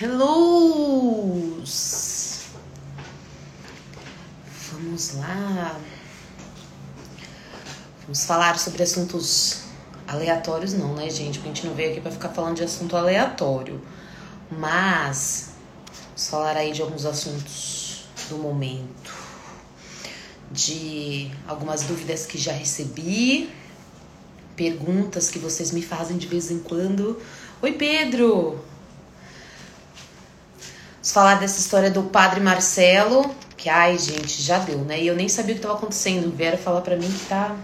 Hello! Vamos lá. Vamos falar sobre assuntos aleatórios, não, né, gente? Porque a gente não veio aqui para ficar falando de assunto aleatório. Mas vamos falar aí de alguns assuntos do momento. De algumas dúvidas que já recebi, perguntas que vocês me fazem de vez em quando. Oi, Pedro! Vamos falar dessa história do padre Marcelo, que ai, gente, já deu, né? E eu nem sabia o que estava acontecendo. Vieram falar para mim que tá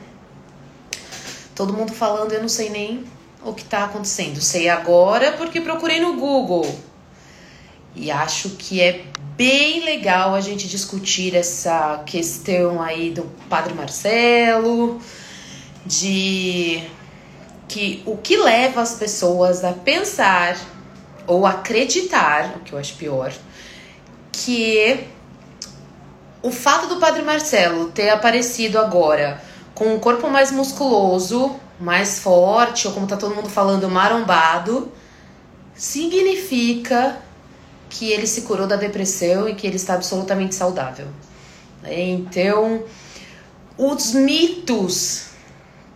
todo mundo falando, eu não sei nem o que tá acontecendo. Sei agora porque procurei no Google. E acho que é bem legal a gente discutir essa questão aí do Padre Marcelo, de que o que leva as pessoas a pensar ou acreditar, o que eu acho pior, que o fato do Padre Marcelo ter aparecido agora com um corpo mais musculoso, mais forte, ou como tá todo mundo falando, marombado, significa que ele se curou da depressão e que ele está absolutamente saudável. Então, os mitos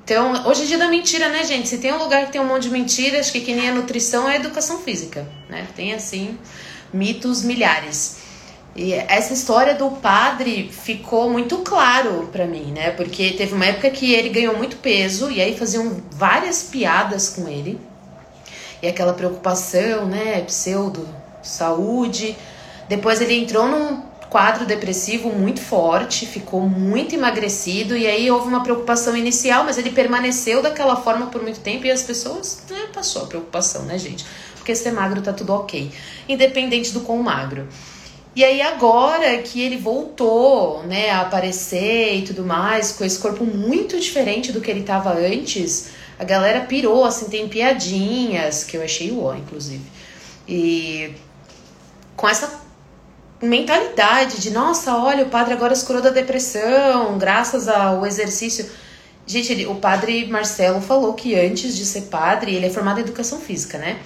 então, hoje é dia da mentira, né, gente? Se tem um lugar que tem um monte de mentiras, que que nem a nutrição é a educação física, né? Tem, assim, mitos milhares. E essa história do padre ficou muito claro para mim, né? Porque teve uma época que ele ganhou muito peso e aí faziam várias piadas com ele. E aquela preocupação, né, pseudo saúde. Depois ele entrou num quadro depressivo muito forte, ficou muito emagrecido e aí houve uma preocupação inicial, mas ele permaneceu daquela forma por muito tempo e as pessoas, né, passou a preocupação, né, gente? Porque ser magro tá tudo ok, independente do quão magro. E aí agora que ele voltou, né, a aparecer e tudo mais, com esse corpo muito diferente do que ele tava antes, a galera pirou, assim, tem piadinhas, que eu achei o ó, inclusive. E com essa mentalidade de nossa, olha, o padre agora se curou da depressão, graças ao exercício. Gente, ele, o padre Marcelo falou que antes de ser padre, ele é formado em educação física, né?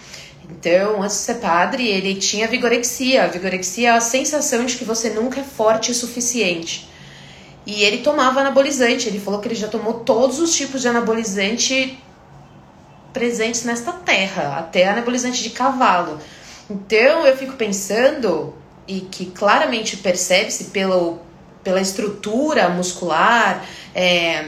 Então, antes de ser padre, ele tinha vigorexia. A vigorexia é a sensação de que você nunca é forte o suficiente. E ele tomava anabolizante. Ele falou que ele já tomou todos os tipos de anabolizante presentes nesta terra, até anabolizante de cavalo. Então, eu fico pensando e que claramente percebe-se pelo, pela estrutura muscular, é,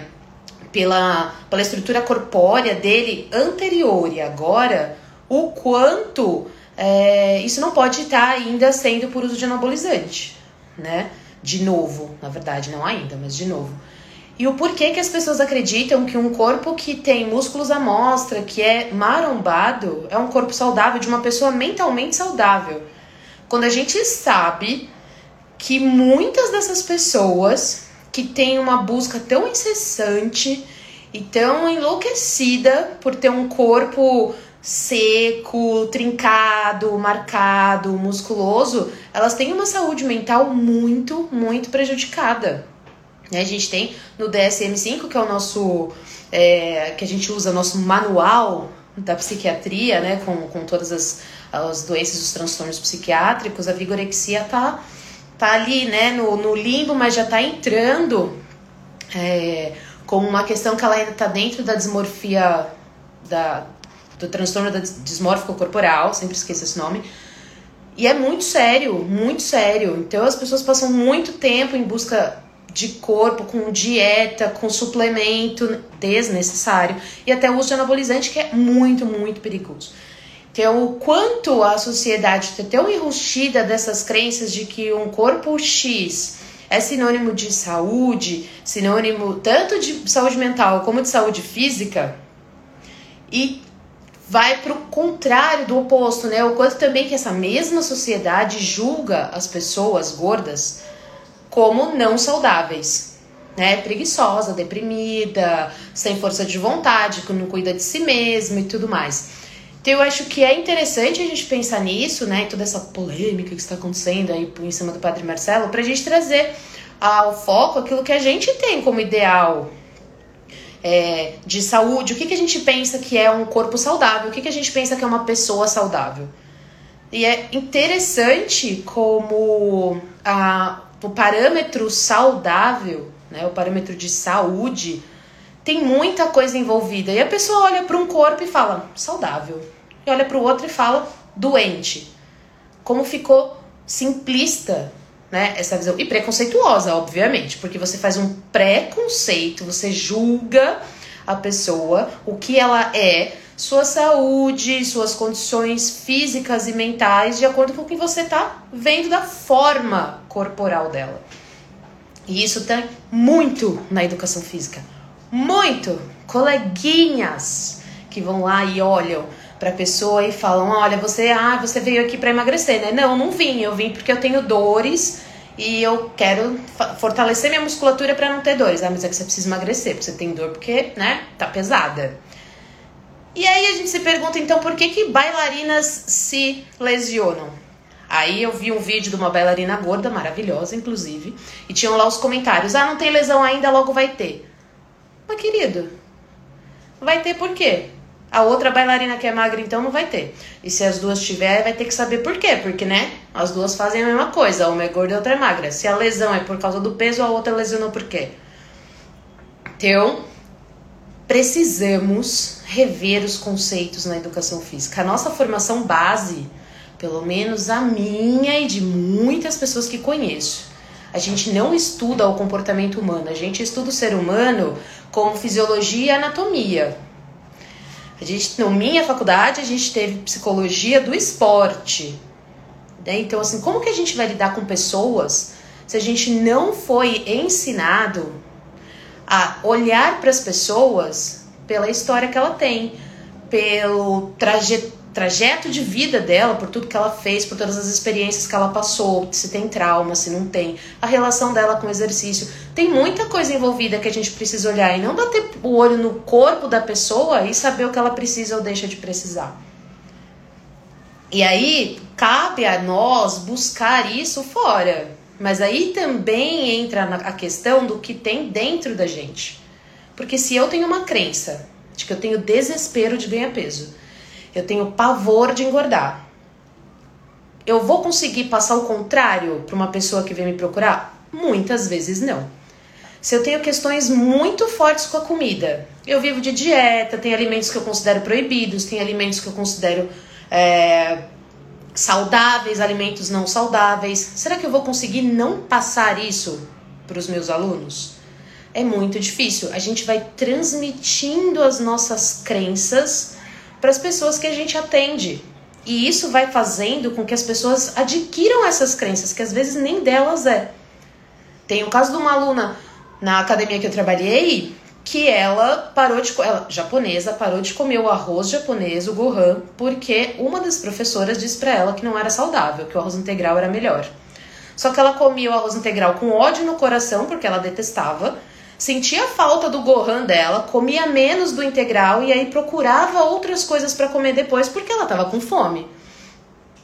pela, pela estrutura corpórea dele anterior e agora, o quanto é, isso não pode estar ainda sendo por uso de anabolizante, né? De novo, na verdade, não ainda, mas de novo. E o porquê que as pessoas acreditam que um corpo que tem músculos à mostra, que é marombado, é um corpo saudável de uma pessoa mentalmente saudável. Quando a gente sabe que muitas dessas pessoas que têm uma busca tão incessante e tão enlouquecida por ter um corpo seco, trincado, marcado, musculoso, elas têm uma saúde mental muito, muito prejudicada. Né, a gente tem no DSM-5, que é o nosso. É, que a gente usa, nosso manual da psiquiatria, né, com, com todas as, as doenças, os transtornos psiquiátricos, a vigorexia tá, tá ali, né, no, no limbo, mas já tá entrando é, como uma questão que ela ainda tá dentro da dismorfia, da, do transtorno da dismórfico corporal, sempre esqueço esse nome, e é muito sério, muito sério. Então as pessoas passam muito tempo em busca de corpo, com dieta, com suplemento desnecessário e até o uso de anabolizante, que é muito, muito perigoso. Então, o quanto a sociedade está tão enrustida dessas crenças de que um corpo X é sinônimo de saúde, sinônimo tanto de saúde mental como de saúde física, e vai para o contrário do oposto, né? O quanto também que essa mesma sociedade julga as pessoas gordas como não saudáveis. Né, preguiçosa, deprimida, sem força de vontade, que não cuida de si mesmo e tudo mais. Então eu acho que é interessante a gente pensar nisso, né, toda essa polêmica que está acontecendo aí em cima do Padre Marcelo, para a gente trazer ao foco aquilo que a gente tem como ideal é, de saúde, o que, que a gente pensa que é um corpo saudável, o que, que a gente pensa que é uma pessoa saudável. E é interessante como a, o parâmetro saudável, né, o parâmetro de saúde, tem muita coisa envolvida. E a pessoa olha para um corpo e fala saudável, e olha para o outro e fala doente. Como ficou simplista né, essa visão. E preconceituosa, obviamente, porque você faz um preconceito, você julga a pessoa, o que ela é, sua saúde, suas condições físicas e mentais, de acordo com o que você está vendo da forma corporal dela. E isso tem muito na educação física. Muito! Coleguinhas que vão lá e olham para a pessoa e falam: "Olha, você, ah, você veio aqui para emagrecer, né?" Não, não vim, eu vim porque eu tenho dores e eu quero fortalecer minha musculatura para não ter dores. Ah, mas é que você precisa emagrecer, porque você tem dor porque, né, tá pesada. E aí a gente se pergunta então por que que bailarinas se lesionam? Aí eu vi um vídeo de uma bailarina gorda, maravilhosa inclusive, e tinham lá os comentários: "Ah, não tem lesão ainda, logo vai ter". Mas querido, vai ter por quê? A outra bailarina que é magra, então, não vai ter. E se as duas tiver, vai ter que saber por quê. Porque, né? As duas fazem a mesma coisa. Uma é gorda e outra é magra. Se a lesão é por causa do peso, a outra lesionou por quê? Então, precisamos rever os conceitos na educação física. A nossa formação base, pelo menos a minha e de muitas pessoas que conheço, a gente não estuda o comportamento humano, a gente estuda o ser humano como fisiologia e anatomia. A gente, na minha faculdade, a gente teve psicologia do esporte. Né? Então, assim, como que a gente vai lidar com pessoas se a gente não foi ensinado a olhar para as pessoas pela história que ela tem, pelo trajeto trajeto de vida dela, por tudo que ela fez, por todas as experiências que ela passou, se tem trauma, se não tem, a relação dela com o exercício. Tem muita coisa envolvida que a gente precisa olhar e não bater o olho no corpo da pessoa e saber o que ela precisa ou deixa de precisar. E aí cabe a nós buscar isso fora. Mas aí também entra a questão do que tem dentro da gente. Porque se eu tenho uma crença de que eu tenho desespero de ganhar peso, eu tenho pavor de engordar. Eu vou conseguir passar o contrário para uma pessoa que vem me procurar? Muitas vezes não. Se eu tenho questões muito fortes com a comida, eu vivo de dieta, tem alimentos que eu considero proibidos, tem alimentos que eu considero é, saudáveis, alimentos não saudáveis. Será que eu vou conseguir não passar isso para os meus alunos? É muito difícil. A gente vai transmitindo as nossas crenças para as pessoas que a gente atende. E isso vai fazendo com que as pessoas adquiram essas crenças, que às vezes nem delas é. Tem o caso de uma aluna na academia que eu trabalhei, que ela parou de ela japonesa parou de comer o arroz japonês, o gohan, porque uma das professoras disse para ela que não era saudável, que o arroz integral era melhor. Só que ela comia o arroz integral com ódio no coração, porque ela detestava, sentia falta do Gohan dela, comia menos do integral e aí procurava outras coisas para comer depois porque ela tava com fome.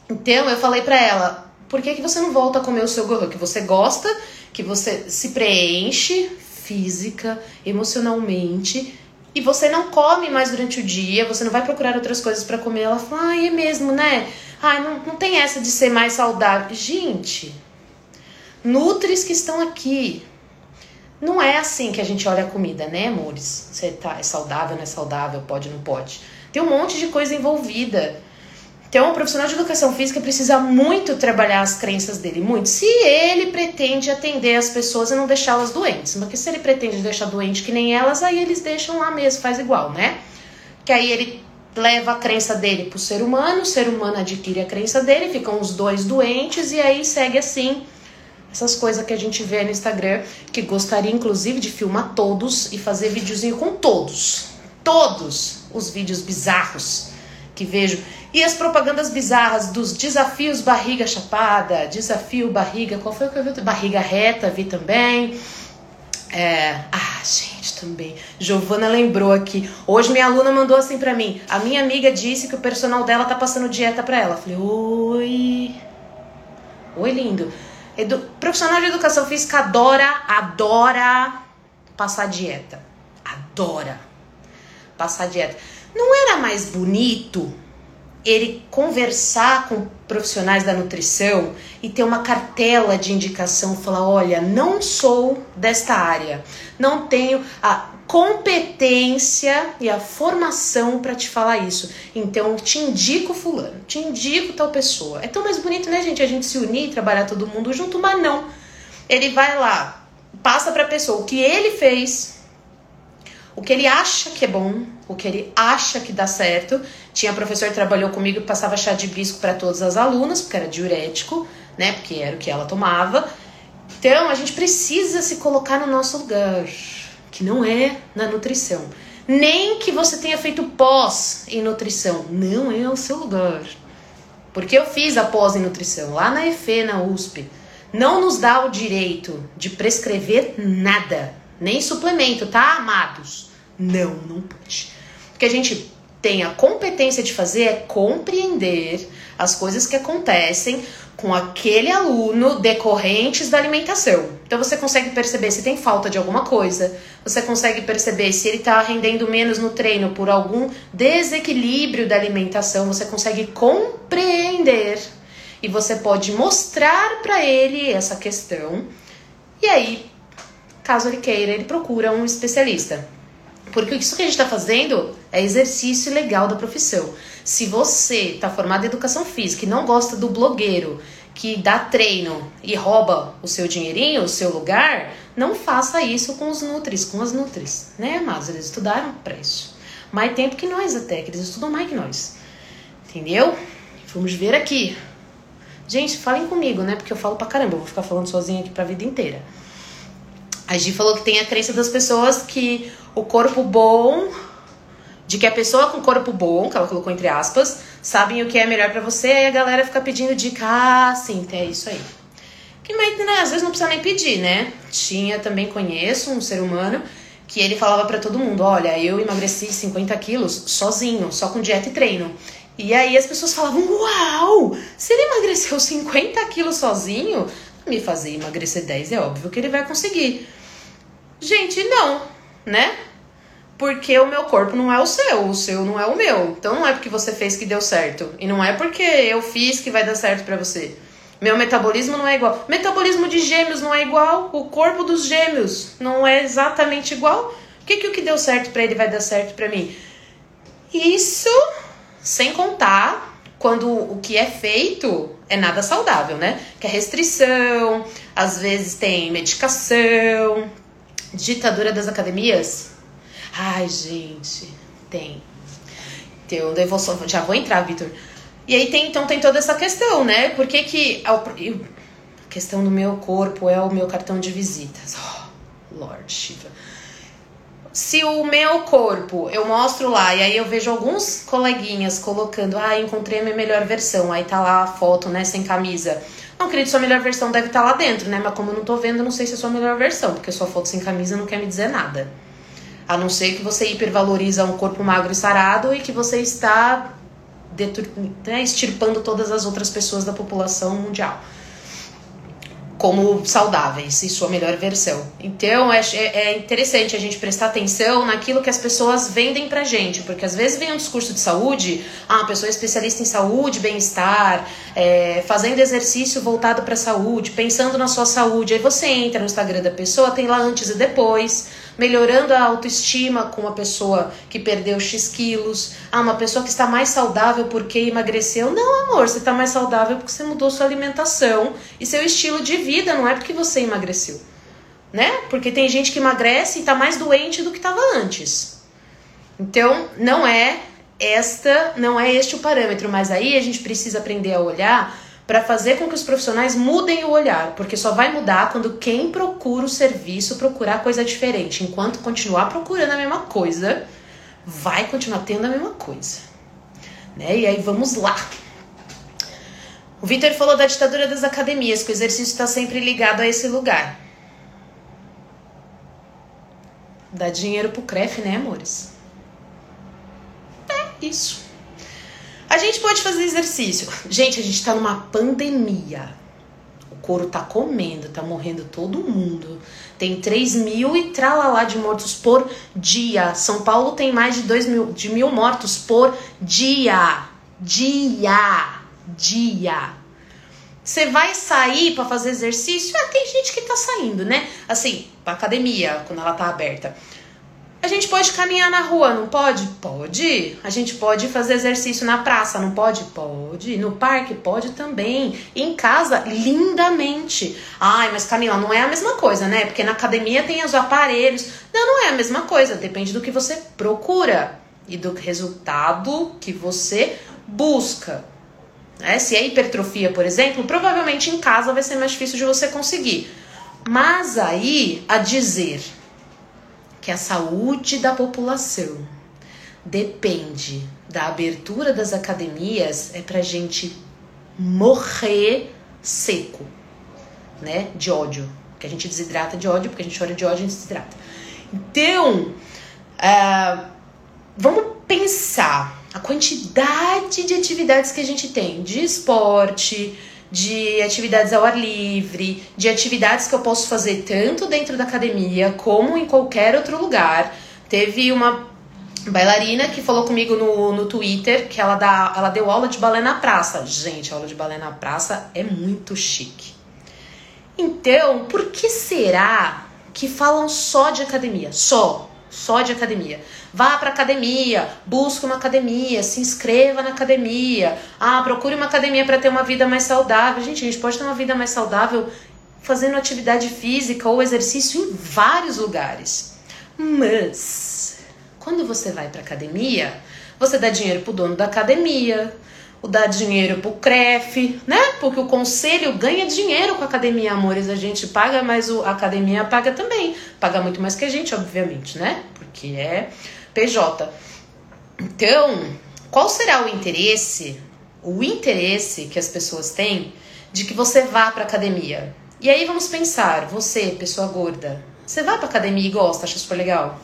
Então eu falei para ela: por que, que você não volta a comer o seu Gohan? Que você gosta, que você se preenche física, emocionalmente e você não come mais durante o dia, você não vai procurar outras coisas para comer. Ela fala: ai, é mesmo, né? Ai, não, não tem essa de ser mais saudável. Gente, nutris que estão aqui, não é assim que a gente olha a comida, né, amores? Você tá, é saudável, não é saudável, pode, não pode. Tem um monte de coisa envolvida. Então, o profissional de educação física precisa muito trabalhar as crenças dele, muito. Se ele pretende atender as pessoas e não deixá-las doentes. Porque se ele pretende deixar doente que nem elas, aí eles deixam lá mesmo, faz igual, né? Que aí ele leva a crença dele pro ser humano, o ser humano adquire a crença dele, ficam os dois doentes e aí segue assim essas coisas que a gente vê no Instagram, que gostaria inclusive de filmar todos e fazer videozinho com todos. Todos os vídeos bizarros que vejo. E as propagandas bizarras dos desafios barriga chapada, desafio barriga, qual foi o que eu vi? Barriga reta, vi também. É, ah, gente, também. Giovana lembrou aqui. Hoje minha aluna mandou assim para mim. A minha amiga disse que o personal dela tá passando dieta para ela. Falei, oi. Oi, lindo. Edu... Profissional de educação física adora, adora passar dieta. Adora passar dieta. Não era mais bonito ele conversar com profissionais da nutrição e ter uma cartela de indicação, falar, olha, não sou desta área, não tenho a competência e a formação para te falar isso. Então, te indico fulano, te indico tal pessoa. É tão mais bonito, né, gente, a gente se unir e trabalhar todo mundo junto, mas não. Ele vai lá, passa para a pessoa o que ele fez, o que ele acha que é bom, o que ele acha que dá certo. Tinha professor que trabalhou comigo que passava chá de hibisco para todas as alunas, porque era diurético, né? Porque era o que ela tomava. Então, a gente precisa se colocar no nosso lugar, que não é na nutrição. Nem que você tenha feito pós em nutrição, não é o seu lugar. Porque eu fiz a pós em nutrição lá na EFE, na USP. Não nos dá o direito de prescrever nada nem suplemento, tá, amados? Não, não pode. O que a gente tem a competência de fazer é compreender as coisas que acontecem com aquele aluno decorrentes da alimentação. Então você consegue perceber se tem falta de alguma coisa, você consegue perceber se ele está rendendo menos no treino por algum desequilíbrio da alimentação, você consegue compreender e você pode mostrar para ele essa questão. E aí caso ele queira, ele procura um especialista. Porque isso que a gente está fazendo é exercício legal da profissão. Se você está formado em educação física e não gosta do blogueiro que dá treino e rouba o seu dinheirinho, o seu lugar, não faça isso com os nutris, com as nutris, né, amados? Eles estudaram para isso. Mais tempo que nós até, que eles estudam mais que nós. Entendeu? Vamos ver aqui. Gente, falem comigo, né? Porque eu falo pra caramba, eu vou ficar falando sozinha aqui pra vida inteira. A Gi falou que tem a crença das pessoas que o corpo bom, de que a pessoa com corpo bom, que ela colocou entre aspas, sabem o que é melhor para você, e a galera fica pedindo dica, ah, sim, é isso aí. Que né, às vezes não precisa nem pedir, né? Tinha também conheço um ser humano que ele falava para todo mundo, olha, eu emagreci 50 quilos sozinho, só com dieta e treino. E aí as pessoas falavam, uau, se ele emagreceu 50 quilos sozinho, me fazer emagrecer 10 é óbvio que ele vai conseguir. Gente, não, né? Porque o meu corpo não é o seu, o seu não é o meu. Então não é porque você fez que deu certo. E não é porque eu fiz que vai dar certo para você. Meu metabolismo não é igual. Metabolismo de gêmeos não é igual. O corpo dos gêmeos não é exatamente igual. O que, que o que deu certo para ele vai dar certo para mim? Isso sem contar quando o que é feito é nada saudável, né? Que é restrição, às vezes tem medicação, Ditadura das academias? Ai, gente, tem. Daí vou só, já vou entrar, Vitor. E aí tem, então tem toda essa questão, né? Por que que a questão do meu corpo é o meu cartão de visitas? Oh, Lord Shiva. Se o meu corpo eu mostro lá e aí eu vejo alguns coleguinhas colocando, ah, encontrei a minha melhor versão, aí tá lá a foto, né, sem camisa. Não, querido, sua melhor versão deve estar lá dentro, né? Mas como eu não tô vendo, não sei se é sua melhor versão, porque sua foto sem camisa não quer me dizer nada. A não ser que você hipervaloriza um corpo magro e sarado e que você está né, extirpando todas as outras pessoas da população mundial como saudáveis e sua melhor versão. Então é, é, é, interessante a gente prestar atenção naquilo que as pessoas vendem pra gente, porque às vezes vem um discurso de saúde, ah, uma pessoa especialista em saúde, bem-estar, é, fazendo exercício voltado para saúde, pensando na sua saúde. Aí você entra no Instagram da pessoa, tem lá antes e depois melhorando a autoestima com uma pessoa que perdeu X quilos. Ah, uma pessoa que está mais saudável porque emagreceu. Não, amor, você está mais saudável porque você mudou sua alimentação e seu estilo de vida, não é porque você emagreceu. Né? Porque tem gente que emagrece e está mais doente do que estava antes. Então, não é esta, não é este o parâmetro, mas aí a gente precisa aprender a olhar para fazer com que os profissionais mudem o olhar, porque só vai mudar quando quem procura o serviço procurar coisa diferente. Enquanto continuar procurando a mesma coisa, vai continuar tendo a mesma coisa. Né? E aí vamos lá. O Vitor falou da ditadura das academias, que o exercício está sempre ligado a esse lugar. Dá dinheiro pro CREF, né, amores? É isso. A gente pode fazer exercício. Gente, a gente tá numa pandemia. O couro tá comendo, tá morrendo todo mundo. Tem 3 mil e tralalá de mortos por dia. São Paulo tem mais de 2 mil, de mil mortos por dia. Dia. Dia. Você vai sair para fazer exercício? Ah, tem gente que tá saindo, né? Assim, pra academia, quando ela tá aberta. A gente pode caminhar na rua, não pode? Pode. A gente pode fazer exercício na praça, não pode? Pode. No parque, pode também. Em casa, lindamente. Ai, mas Camila, não é a mesma coisa, né? Porque na academia tem os aparelhos. Não, não é a mesma coisa. Depende do que você procura e do resultado que você busca. É, se é hipertrofia, por exemplo, provavelmente em casa vai ser mais difícil de você conseguir. Mas aí, a dizer que a saúde da população depende da abertura das academias é pra gente morrer seco, né? De ódio. Que a gente desidrata de ódio, porque a gente chora de ódio, gente desidrata. Então, uh, vamos pensar a quantidade de atividades que a gente tem de esporte, de atividades ao ar livre, de atividades que eu posso fazer tanto dentro da academia como em qualquer outro lugar. Teve uma bailarina que falou comigo no, no Twitter que ela, dá, ela deu aula de balé na praça. Gente, aula de balé na praça é muito chique. Então, por que será que falam só de academia? Só, só de academia. Vá para academia, busque uma academia, se inscreva na academia. Ah, procure uma academia para ter uma vida mais saudável. Gente, a gente pode ter uma vida mais saudável fazendo atividade física ou exercício em vários lugares. Mas quando você vai para academia, você dá dinheiro pro dono da academia, o dá dinheiro pro CREF, né? Porque o conselho ganha dinheiro com a academia, amores. A gente paga, mas a academia paga também. Paga muito mais que a gente, obviamente, né? Porque é PJ. Então, qual será o interesse, o interesse que as pessoas têm de que você vá para academia? E aí vamos pensar, você, pessoa gorda, você vai para academia e gosta, acha super legal?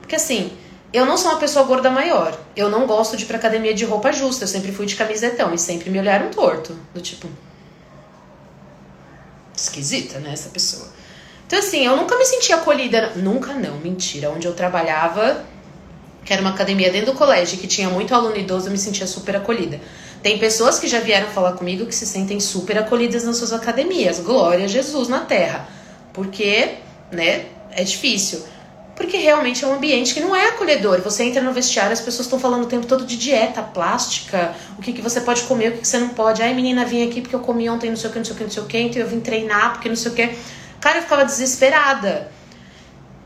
Porque assim, eu não sou uma pessoa gorda maior. Eu não gosto de ir pra academia de roupa justa. Eu sempre fui de camisetão e sempre me olharam torto. Do tipo. Esquisita, né? Essa pessoa. Então, assim, eu nunca me senti acolhida. Nunca não, mentira. Onde eu trabalhava, que era uma academia dentro do colégio, que tinha muito aluno idoso, eu me sentia super acolhida. Tem pessoas que já vieram falar comigo que se sentem super acolhidas nas suas academias. Glória a Jesus na terra. Porque, né, é difícil. Porque realmente é um ambiente que não é acolhedor. Você entra no vestiário, as pessoas estão falando o tempo todo de dieta plástica, o que, que você pode comer, o que, que você não pode. Ai, menina, vim aqui porque eu comi ontem não sei o que, não sei o que, não sei o que, então eu vim treinar porque não sei o que. Cara, eu ficava desesperada.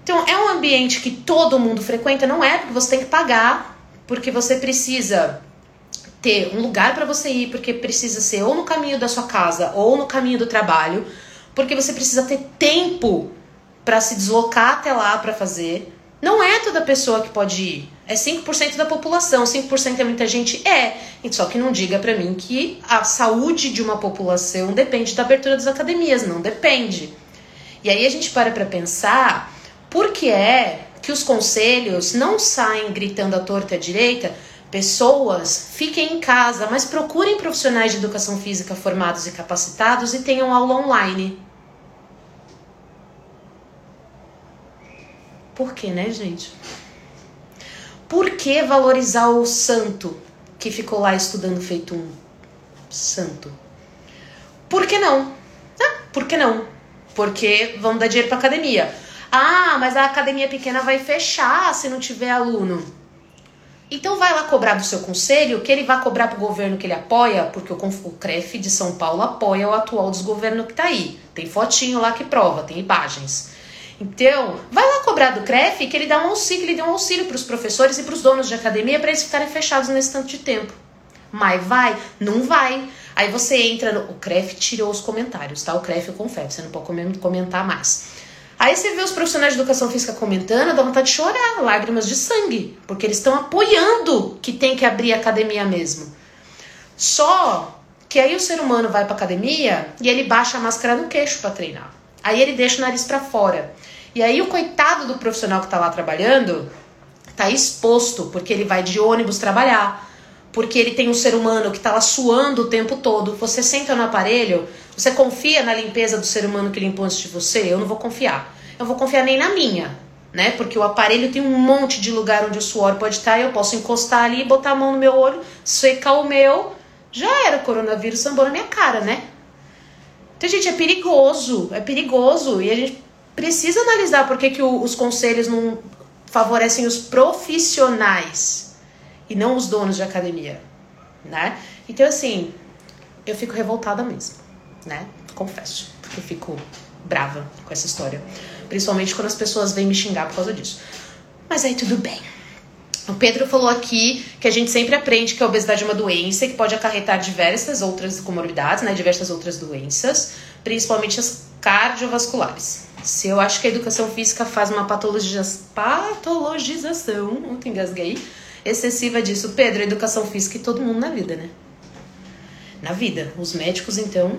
Então, é um ambiente que todo mundo frequenta, não é porque você tem que pagar, porque você precisa ter um lugar para você ir, porque precisa ser ou no caminho da sua casa ou no caminho do trabalho, porque você precisa ter tempo para se deslocar até lá para fazer. Não é toda pessoa que pode ir. É 5% da população. 5% é muita gente? É. Só que não diga para mim que a saúde de uma população depende da abertura das academias. Não depende. E aí a gente para para pensar por que é que os conselhos não saem gritando à torta e à direita, pessoas fiquem em casa, mas procurem profissionais de educação física formados e capacitados e tenham aula online. Por que, né, gente? Por que valorizar o santo que ficou lá estudando feito um santo? Por que não? Ah, por que não? Porque vão dar dinheiro para academia. Ah, mas a academia pequena vai fechar se não tiver aluno. Então vai lá cobrar do seu conselho, que ele vai cobrar para o governo que ele apoia, porque o, CREF de São Paulo apoia o atual desgoverno que está aí. Tem fotinho lá que prova, tem imagens. Então, vai lá cobrar do CREF que ele dá um auxílio, ele dê um auxílio para os professores e para os donos de academia para eles ficarem fechados nesse tanto de tempo. Mas vai? Não vai. Aí você entra no. O CREF tirou os comentários, tá? O CREF confere, você não pode comentar mais. Aí você vê os profissionais de educação física comentando, dá vontade de chorar, lágrimas de sangue, porque eles estão apoiando que tem que abrir a academia mesmo. Só que aí o ser humano vai pra academia e ele baixa a máscara no queixo para treinar. Aí ele deixa o nariz para fora. E aí o coitado do profissional que tá lá trabalhando tá exposto, porque ele vai de ônibus trabalhar porque ele tem um ser humano que está lá suando o tempo todo. Você senta no aparelho, você confia na limpeza do ser humano que limpou antes de você? Eu não vou confiar. Eu vou confiar nem na minha. né? Porque o aparelho tem um monte de lugar onde o suor pode estar e eu posso encostar ali, botar a mão no meu olho, secar o meu, já era o coronavírus sambou na minha cara, né? Então, gente, é perigoso, é perigoso e a gente precisa analisar por que, que o, os conselhos não favorecem os profissionais e não os donos de academia, né? Então, assim, eu fico revoltada mesmo, né? Confesso, porque eu fico brava com essa história. Principalmente quando as pessoas vêm me xingar por causa disso. Mas aí tudo bem. O Pedro falou aqui que a gente sempre aprende que a obesidade é uma doença que pode acarretar diversas outras comorbidades, né? Diversas outras doenças, principalmente as cardiovasculares. Se eu acho que a educação física faz uma patologia, patologização, ontem engasguei, excessiva disso. Pedro, educação física e todo mundo na vida, né? Na vida. Os médicos, então,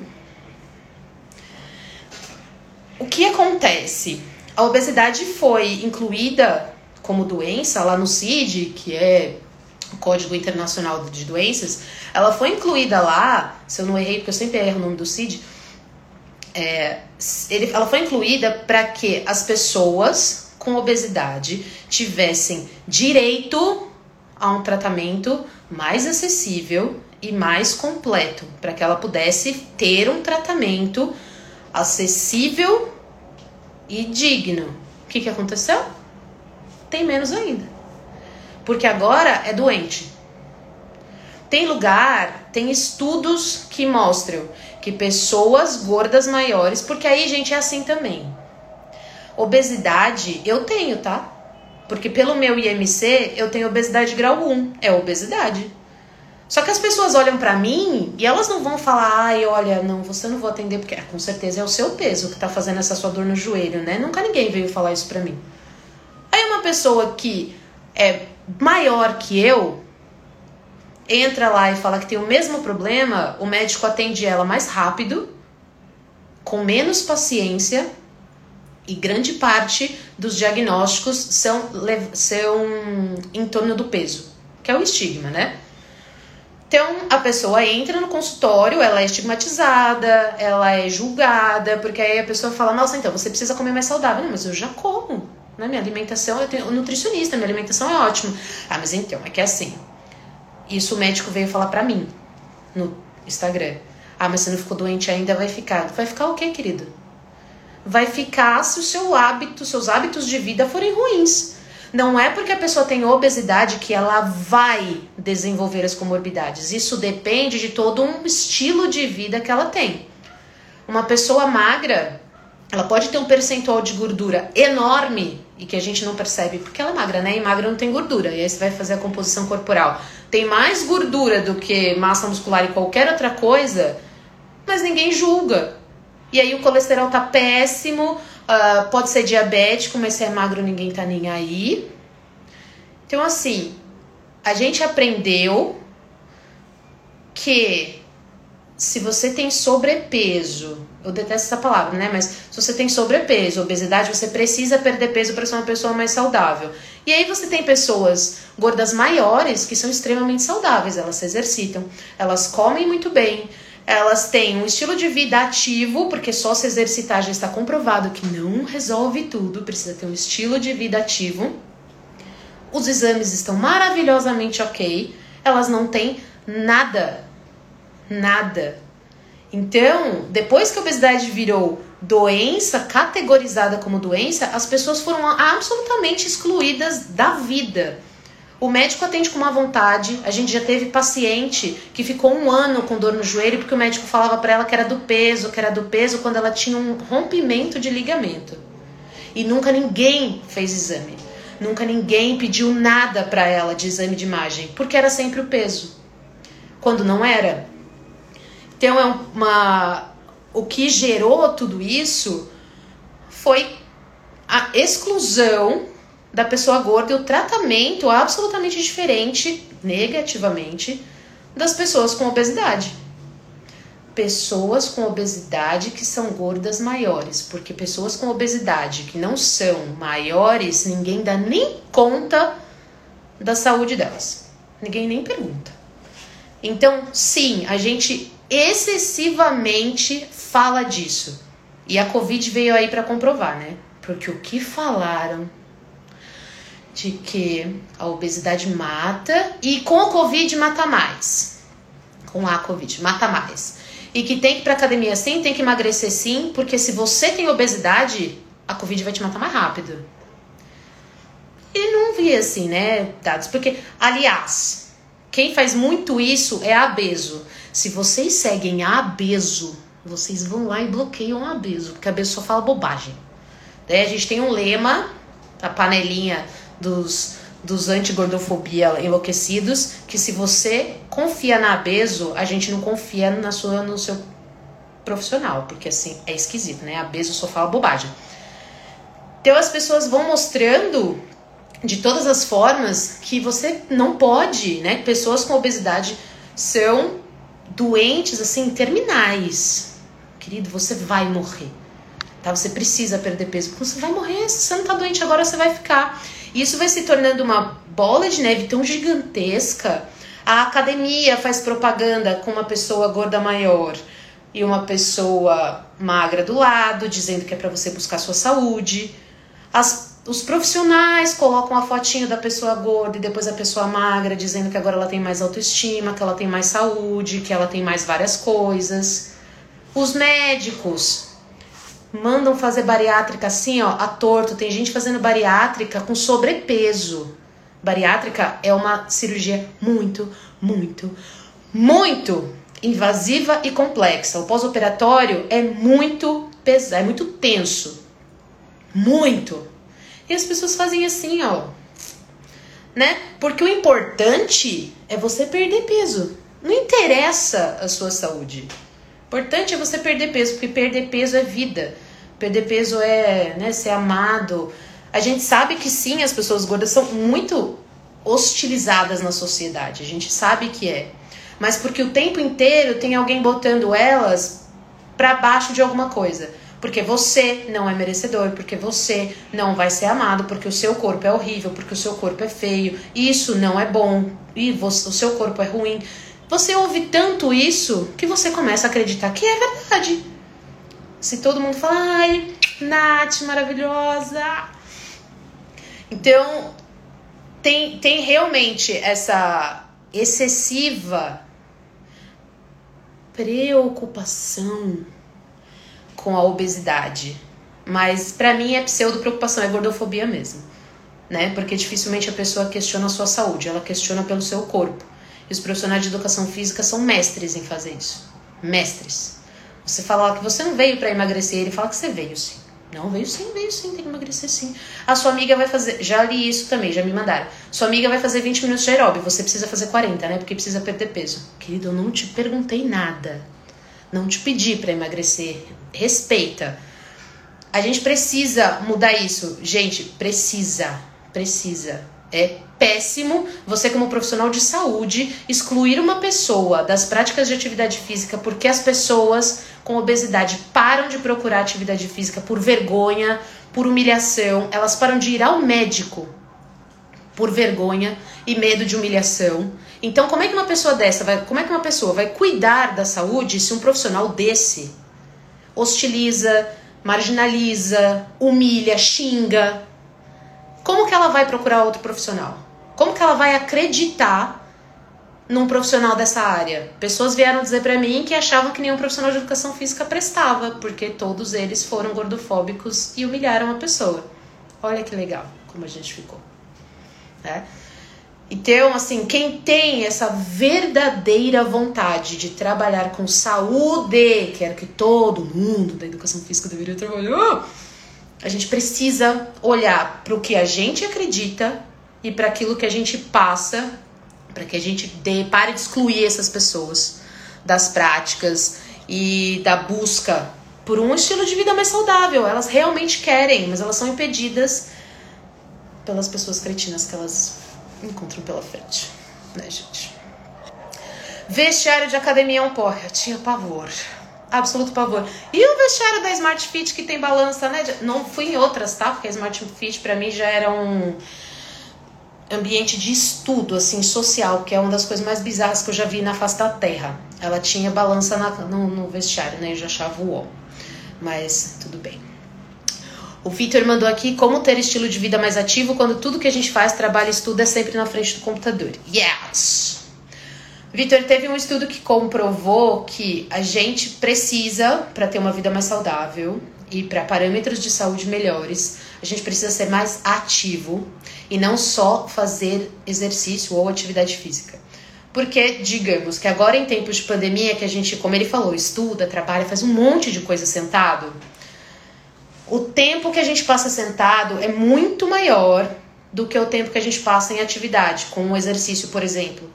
o que acontece? A obesidade foi incluída como doença lá no CID, que é o Código Internacional de Doenças, ela foi incluída lá, se eu não errei, porque eu sempre erro o nome do CID, é, ele, ela foi incluída para que as pessoas com obesidade tivessem direito a um tratamento mais acessível e mais completo, para que ela pudesse ter um tratamento acessível e digno. O que, que aconteceu? Tem menos ainda. Porque agora é doente. Tem lugar, tem estudos que mostram que pessoas gordas maiores, porque aí, gente, é assim também. Obesidade eu tenho, tá? Porque pelo meu IMC eu tenho obesidade grau 1, é obesidade. Só que as pessoas olham para mim e elas não vão falar, ai, olha, não, você não vou atender porque é, com certeza é o seu peso que tá fazendo essa sua dor no joelho, né? Nunca ninguém veio falar isso pra mim. Aí uma pessoa que é maior que eu entra lá e fala que tem o mesmo problema, o médico atende ela mais rápido, com menos paciência e grande parte dos diagnósticos são, são em torno do peso, que é o estigma, né? Então, a pessoa entra no consultório, ela é estigmatizada, ela é julgada, porque aí a pessoa fala: Nossa, então você precisa comer mais saudável. Não, mas eu já como. Né? Minha alimentação, eu tenho um nutricionista, minha alimentação é ótima. Ah, mas então, é que é assim. Isso o médico veio falar pra mim no Instagram. Ah, mas você não ficou doente ainda, vai ficar. Vai ficar o quê, querido? Vai ficar se o seu hábito, seus hábitos de vida forem ruins. Não é porque a pessoa tem obesidade que ela vai desenvolver as comorbidades. Isso depende de todo um estilo de vida que ela tem. Uma pessoa magra, ela pode ter um percentual de gordura enorme e que a gente não percebe porque ela é magra, né? E magra não tem gordura. E aí você vai fazer a composição corporal. Tem mais gordura do que massa muscular e qualquer outra coisa, mas ninguém julga. E aí o colesterol tá péssimo, Uh, pode ser diabético, mas se é magro ninguém tá nem aí. Então, assim, a gente aprendeu que se você tem sobrepeso, eu detesto essa palavra, né? Mas se você tem sobrepeso, obesidade, você precisa perder peso para ser uma pessoa mais saudável. E aí você tem pessoas gordas maiores que são extremamente saudáveis, elas se exercitam, elas comem muito bem, elas têm um estilo de vida ativo, porque só se exercitar já está comprovado que não resolve tudo, precisa ter um estilo de vida ativo. Os exames estão maravilhosamente ok, elas não têm nada, nada. Então, depois que a obesidade virou doença, categorizada como doença, as pessoas foram absolutamente excluídas da vida. O médico atende com uma vontade. A gente já teve paciente que ficou um ano com dor no joelho porque o médico falava para ela que era do peso, que era do peso quando ela tinha um rompimento de ligamento. E nunca ninguém fez exame. Nunca ninguém pediu nada para ela de exame de imagem, porque era sempre o peso. Quando não era. Então é uma o que gerou tudo isso foi a exclusão da pessoa gorda e o tratamento absolutamente diferente, negativamente, das pessoas com obesidade. Pessoas com obesidade que são gordas maiores, porque pessoas com obesidade que não são maiores, ninguém dá nem conta da saúde delas. Ninguém nem pergunta. Então, sim, a gente excessivamente fala disso. E a Covid veio aí para comprovar, né? Porque o que falaram de que a obesidade mata e com o Covid mata mais. Com a Covid, mata mais. E que tem que ir pra academia sim, tem que emagrecer sim, porque se você tem obesidade, a Covid vai te matar mais rápido. E não vi assim, né, dados. Porque, aliás, quem faz muito isso é a Abeso. Se vocês seguem a Abeso, vocês vão lá e bloqueiam a Abeso, porque a Abeso só fala bobagem. Daí a gente tem um lema, a panelinha dos, dos anti-gordofobia enlouquecidos, que se você confia na Abeso, a gente não confia na sua, no seu profissional, porque assim, é esquisito, né? A Abeso só fala bobagem. Então as pessoas vão mostrando de todas as formas que você não pode, né? Pessoas com obesidade são doentes assim terminais. Querido, você vai morrer. Tá? Você precisa perder peso, porque você vai morrer, se você não tá doente agora, você vai ficar. Isso vai se tornando uma bola de neve tão gigantesca. A academia faz propaganda com uma pessoa gorda maior e uma pessoa magra do lado, dizendo que é para você buscar sua saúde. As, os profissionais colocam a fotinho da pessoa gorda e depois a pessoa magra, dizendo que agora ela tem mais autoestima, que ela tem mais saúde, que ela tem mais várias coisas. Os médicos mandam fazer bariátrica assim, ó, a torto. Tem gente fazendo bariátrica com sobrepeso. Bariátrica é uma cirurgia muito, muito, muito invasiva e complexa. O pós-operatório é muito pesado, é muito tenso. Muito. E as pessoas fazem assim, ó. Né? Porque o importante é você perder peso. Não interessa a sua saúde. O importante é você perder peso, porque perder peso é vida. Perder peso é né, ser amado. A gente sabe que sim, as pessoas gordas são muito hostilizadas na sociedade. A gente sabe que é. Mas porque o tempo inteiro tem alguém botando elas para baixo de alguma coisa. Porque você não é merecedor, porque você não vai ser amado, porque o seu corpo é horrível, porque o seu corpo é feio, isso não é bom, e você, o seu corpo é ruim. Você ouve tanto isso que você começa a acreditar que é verdade. Se todo mundo fala, ai, Nath, maravilhosa. Então, tem, tem realmente essa excessiva preocupação com a obesidade. Mas para mim é pseudo preocupação, é gordofobia mesmo. Né? Porque dificilmente a pessoa questiona a sua saúde, ela questiona pelo seu corpo. E os profissionais de educação física são mestres em fazer isso. Mestres. Você fala que você não veio para emagrecer, ele fala que você veio sim. Não, veio sim, veio sim, tem que emagrecer sim. A sua amiga vai fazer, já li isso também, já me mandaram. Sua amiga vai fazer 20 minutos de aeróbio, você precisa fazer 40, né? Porque precisa perder peso. Querido, eu não te perguntei nada. Não te pedi para emagrecer. Respeita. A gente precisa mudar isso. Gente, precisa. Precisa. É péssimo você, como profissional de saúde, excluir uma pessoa das práticas de atividade física porque as pessoas com obesidade param de procurar atividade física por vergonha, por humilhação, elas param de ir ao médico por vergonha e medo de humilhação. Então, como é que uma pessoa dessa vai, como é que uma pessoa vai cuidar da saúde se um profissional desse hostiliza, marginaliza, humilha, xinga? Como que ela vai procurar outro profissional? Como que ela vai acreditar num profissional dessa área? Pessoas vieram dizer para mim que achavam que nenhum profissional de educação física prestava, porque todos eles foram gordofóbicos e humilharam a pessoa. Olha que legal como a gente ficou. Né? Então, assim, quem tem essa verdadeira vontade de trabalhar com saúde, quero que todo mundo da educação física deveria trabalhar, a gente precisa olhar para o que a gente acredita e para aquilo que a gente passa, para que a gente dê, pare de excluir essas pessoas das práticas e da busca por um estilo de vida mais saudável. Elas realmente querem, mas elas são impedidas pelas pessoas cretinas que elas encontram pela frente, né, gente? Vestiário de academia é um porra. Eu tinha pavor. Absoluto pavor. E o vestiário da Smart Fit que tem balança, né? Não fui em outras, tá? Porque a Smart Fit pra mim já era um ambiente de estudo, assim, social, que é uma das coisas mais bizarras que eu já vi na face da Terra. Ela tinha balança na, no, no, vestiário, né? Eu já achava o ó. Mas tudo bem. O Vitor mandou aqui como ter estilo de vida mais ativo quando tudo que a gente faz, trabalho e estuda é sempre na frente do computador. Yes! Vitor, teve um estudo que comprovou que a gente precisa, para ter uma vida mais saudável e para parâmetros de saúde melhores, a gente precisa ser mais ativo e não só fazer exercício ou atividade física. Porque, digamos que agora em tempos de pandemia, que a gente, como ele falou, estuda, trabalha, faz um monte de coisa sentado, o tempo que a gente passa sentado é muito maior do que o tempo que a gente passa em atividade, com o exercício, por exemplo.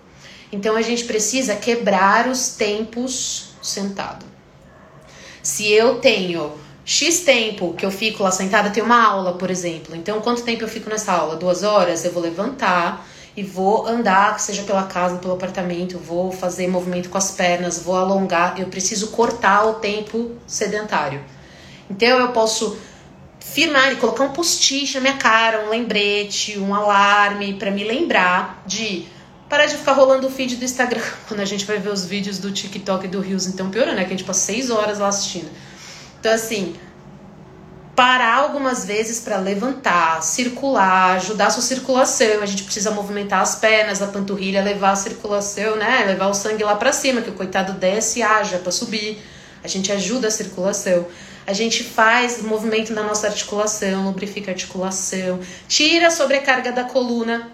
Então a gente precisa quebrar os tempos sentado. Se eu tenho X tempo que eu fico lá sentada, eu tenho uma aula, por exemplo. Então, quanto tempo eu fico nessa aula? Duas horas? Eu vou levantar e vou andar, seja pela casa, pelo apartamento, vou fazer movimento com as pernas, vou alongar. Eu preciso cortar o tempo sedentário. Então, eu posso firmar e colocar um post-it na minha cara, um lembrete, um alarme para me lembrar de Parar de ficar rolando o feed do Instagram quando a gente vai ver os vídeos do TikTok e do Reels. Então piora, né? Que a gente passa seis horas lá assistindo. Então, assim, parar algumas vezes para levantar, circular, ajudar a sua circulação. A gente precisa movimentar as pernas, a panturrilha, levar a circulação, né? Levar o sangue lá para cima, que o coitado desce e haja para subir. A gente ajuda a circulação. A gente faz movimento na nossa articulação, lubrifica a articulação, tira a sobrecarga da coluna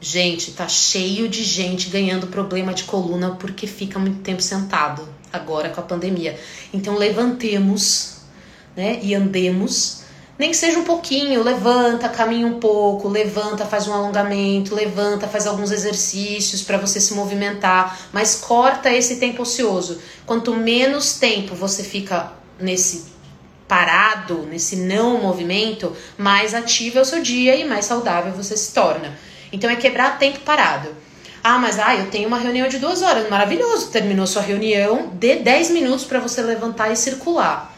Gente, tá cheio de gente ganhando problema de coluna porque fica muito tempo sentado agora com a pandemia. Então levantemos, né, e andemos, nem que seja um pouquinho, levanta, caminha um pouco, levanta, faz um alongamento, levanta, faz alguns exercícios para você se movimentar, mas corta esse tempo ocioso. Quanto menos tempo você fica nesse parado, nesse não movimento, mais ativo é o seu dia e mais saudável você se torna. Então é quebrar tempo parado. Ah, mas ah, eu tenho uma reunião de duas horas. Maravilhoso. Terminou sua reunião, dê 10 minutos para você levantar e circular.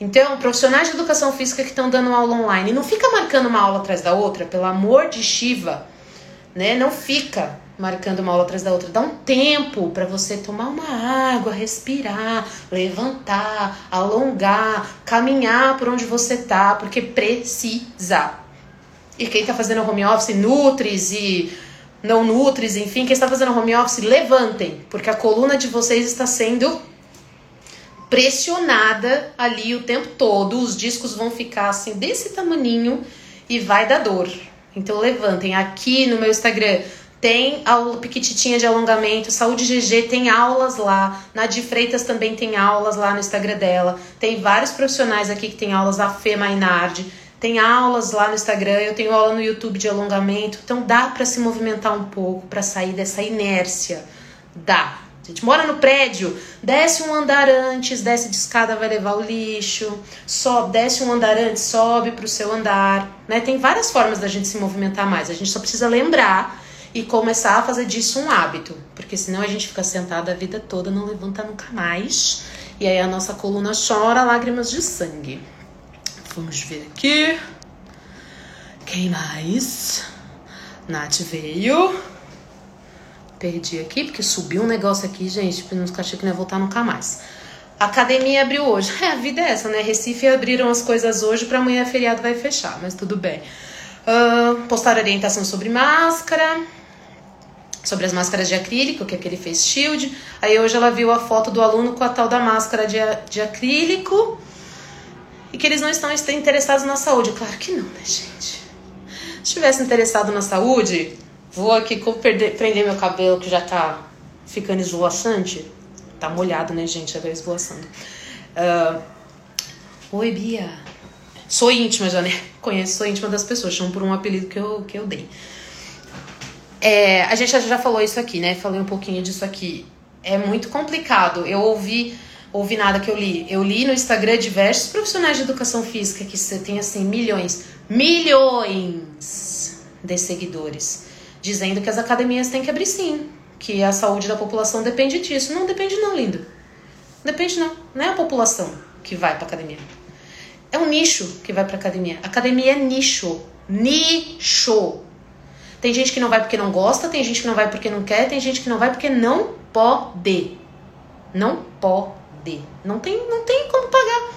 Então, profissionais de educação física que estão dando aula online, não fica marcando uma aula atrás da outra, pelo amor de Shiva, né? Não fica marcando uma aula atrás da outra. Dá um tempo para você tomar uma água, respirar, levantar, alongar, caminhar por onde você tá, porque precisa. E quem está fazendo home office, nutris e não nutris, enfim, quem está fazendo home office, levantem, porque a coluna de vocês está sendo pressionada ali o tempo todo. Os discos vão ficar assim desse tamaninho e vai dar dor. Então levantem. Aqui no meu Instagram tem aula piquititinha de alongamento, Saúde GG tem aulas lá, na de Freitas também tem aulas lá no Instagram dela. Tem vários profissionais aqui que tem aulas, a Fê Mainardi tem aulas lá no Instagram, eu tenho aula no YouTube de alongamento, então dá para se movimentar um pouco, para sair dessa inércia. Dá. A gente mora no prédio, desce um andar antes, desce de escada, vai levar o lixo, sobe, desce um andar antes, sobe para o seu andar. Né? Tem várias formas da gente se movimentar mais. A gente só precisa lembrar e começar a fazer disso um hábito, porque senão a gente fica sentado a vida toda, não levanta nunca mais, e aí a nossa coluna chora lágrimas de sangue. Vamos ver aqui. Quem mais? Nath veio. Perdi aqui, porque subiu um negócio aqui, gente. Não achei que não ia voltar nunca mais. Academia abriu hoje. É, a vida é essa, né? Recife abriram as coisas hoje, para amanhã feriado vai fechar, mas tudo bem. Uh, postaram orientação sobre máscara, sobre as máscaras de acrílico, que é aquele face shield. Aí hoje ela viu a foto do aluno com a tal da máscara de, de acrílico e que eles não estão interessados na saúde. Claro que não, né, gente? Se estivesse interessado na saúde, vou aqui perder, prender meu cabelo que já tá ficando esvoaçante. Tá molhado, né, gente? Já vai esvoaçando. Uh, Oi, Bia. Sou íntima já, né? Conheço, sou íntima das pessoas, chamo por um apelido que eu, que eu dei. É, a gente já falou isso aqui, né? Falei um pouquinho disso aqui. É muito complicado. Eu ouvi ouvi nada que eu li. Eu li no Instagram diversos profissionais de educação física que você tem assim milhões, milhões de seguidores, dizendo que as academias têm que abrir sim, que a saúde da população depende disso. Não depende não, lindo. Depende não. Não é a população que vai para academia. É um nicho que vai para academia. Academia é nicho. Nicho. Tem gente que não vai porque não gosta, tem gente que não vai porque não quer, tem gente que não vai porque não pode. Não pode. Não tem, não tem como pagar.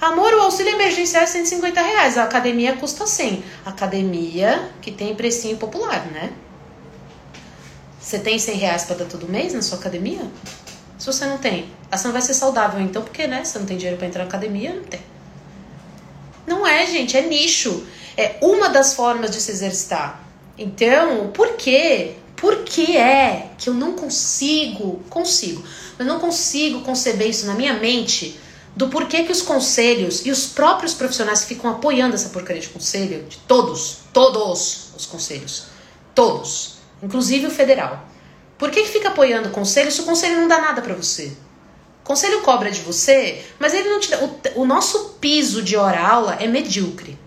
Amor, o auxílio emergencial é 150 reais, a academia custa 100. Academia que tem precinho popular, né? Você tem 100 reais pra dar todo mês na sua academia? Se você não tem, você não vai ser saudável então, porque, né? Você não tem dinheiro para entrar na academia, não tem. Não é, gente, é nicho. É uma das formas de se exercitar. Então, por quê? Por que é que eu não consigo, consigo, eu não consigo conceber isso na minha mente do porquê que os conselhos e os próprios profissionais ficam apoiando essa porcaria de conselho, de todos, todos os conselhos, todos, inclusive o federal. Por que, que fica apoiando o conselho se o conselho não dá nada para você? O conselho cobra de você, mas ele não te dá. O, o nosso piso de hora-aula é medíocre.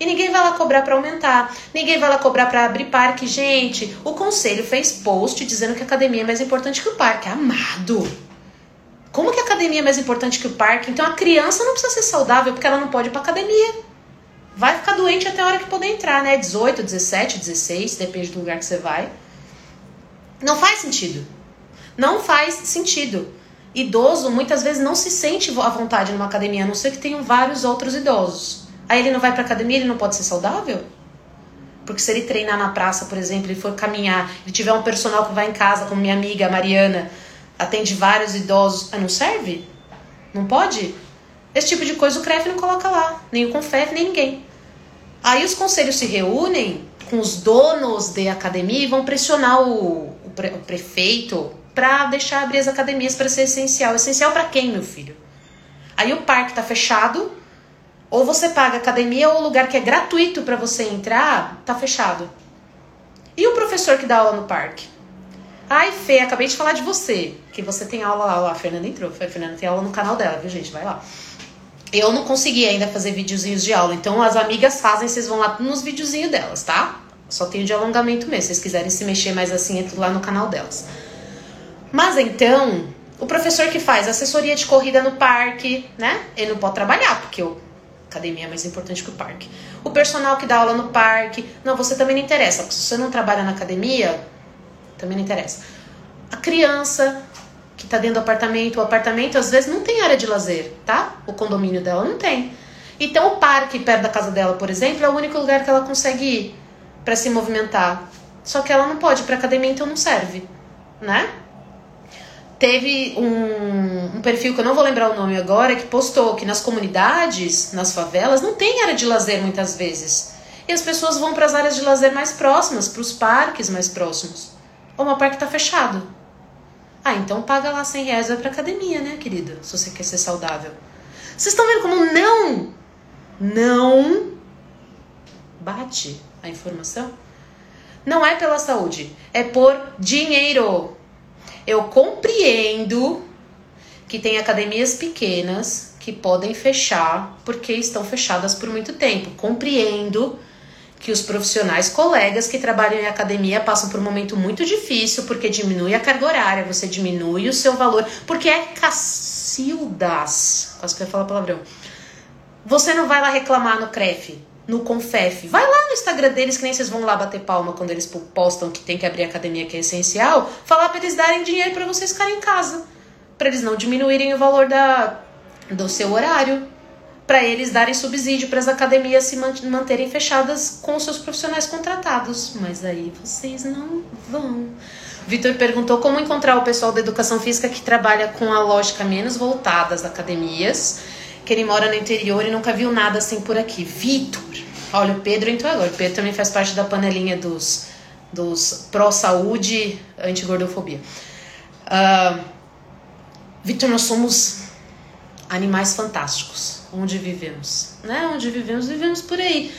E ninguém vai lá cobrar para aumentar, ninguém vai lá cobrar para abrir parque. Gente, o conselho fez post dizendo que a academia é mais importante que o parque. Amado! Como que a academia é mais importante que o parque? Então a criança não precisa ser saudável porque ela não pode ir pra academia. Vai ficar doente até a hora que poder entrar, né? 18, 17, 16, depende do lugar que você vai. Não faz sentido. Não faz sentido. Idoso muitas vezes não se sente à vontade numa academia, a não ser que tenham vários outros idosos. Aí ele não vai pra academia, ele não pode ser saudável? Porque se ele treinar na praça, por exemplo, ele for caminhar, ele tiver um personal que vai em casa, como minha amiga Mariana, atende vários idosos, não serve? Não pode? Esse tipo de coisa o CREF não coloca lá, nem o CONFEF, nem ninguém. Aí os conselhos se reúnem com os donos de academia e vão pressionar o, o, pre, o prefeito para deixar abrir as academias para ser essencial. Essencial para quem, meu filho? Aí o parque tá fechado, ou você paga academia ou o lugar que é gratuito para você entrar tá fechado. E o professor que dá aula no parque? Ai, Fê, acabei de falar de você. Que você tem aula lá. A Fernanda entrou. A Fernanda tem aula no canal dela, viu, gente? Vai lá. Eu não consegui ainda fazer videozinhos de aula. Então as amigas fazem, vocês vão lá nos videozinhos delas, tá? Só tem de alongamento mesmo. Se vocês quiserem se mexer mais assim, é tudo lá no canal delas. Mas então, o professor que faz assessoria de corrida no parque, né? Ele não pode trabalhar, porque o academia é mais importante que o parque. O personal que dá aula no parque, não, você também não interessa, porque se você não trabalha na academia, também não interessa. A criança que tá dentro do apartamento, o apartamento às vezes não tem área de lazer, tá? O condomínio dela não tem. Então o parque perto da casa dela, por exemplo, é o único lugar que ela consegue ir para se movimentar. Só que ela não pode para academia, então não serve, né? Teve um, um, perfil que eu não vou lembrar o nome agora que postou que nas comunidades, nas favelas, não tem área de lazer muitas vezes. E as pessoas vão para as áreas de lazer mais próximas, para os parques mais próximos. Ou meu parque tá fechado. Ah, então paga lá 100 reais vai pra academia, né, querida? Se você quer ser saudável. Vocês estão vendo como não, não bate a informação? Não é pela saúde, é por dinheiro. Eu compreendo que tem academias pequenas que podem fechar porque estão fechadas por muito tempo. Compreendo que os profissionais colegas que trabalham em academia passam por um momento muito difícil porque diminui a carga horária, você diminui o seu valor, porque é cacildas. Quase que eu ia falar palavrão. Você não vai lá reclamar no CREF, no Confef. Vai lá no Instagram deles, que nem vocês vão lá bater palma quando eles postam que tem que abrir academia que é essencial, falar para eles darem dinheiro para vocês ficarem em casa, para eles não diminuírem o valor da, do seu horário para eles darem subsídio para as academias se manterem fechadas com seus profissionais contratados. Mas aí vocês não vão. Vitor perguntou como encontrar o pessoal da educação física que trabalha com a lógica menos voltada às academias, que ele mora no interior e nunca viu nada assim por aqui. Vitor, olha, o Pedro entrou agora. O Pedro também faz parte da panelinha dos, dos pró-saúde, anti-gordofobia. Uh, Vitor, nós somos animais fantásticos onde vivemos, né? Onde vivemos, vivemos por aí.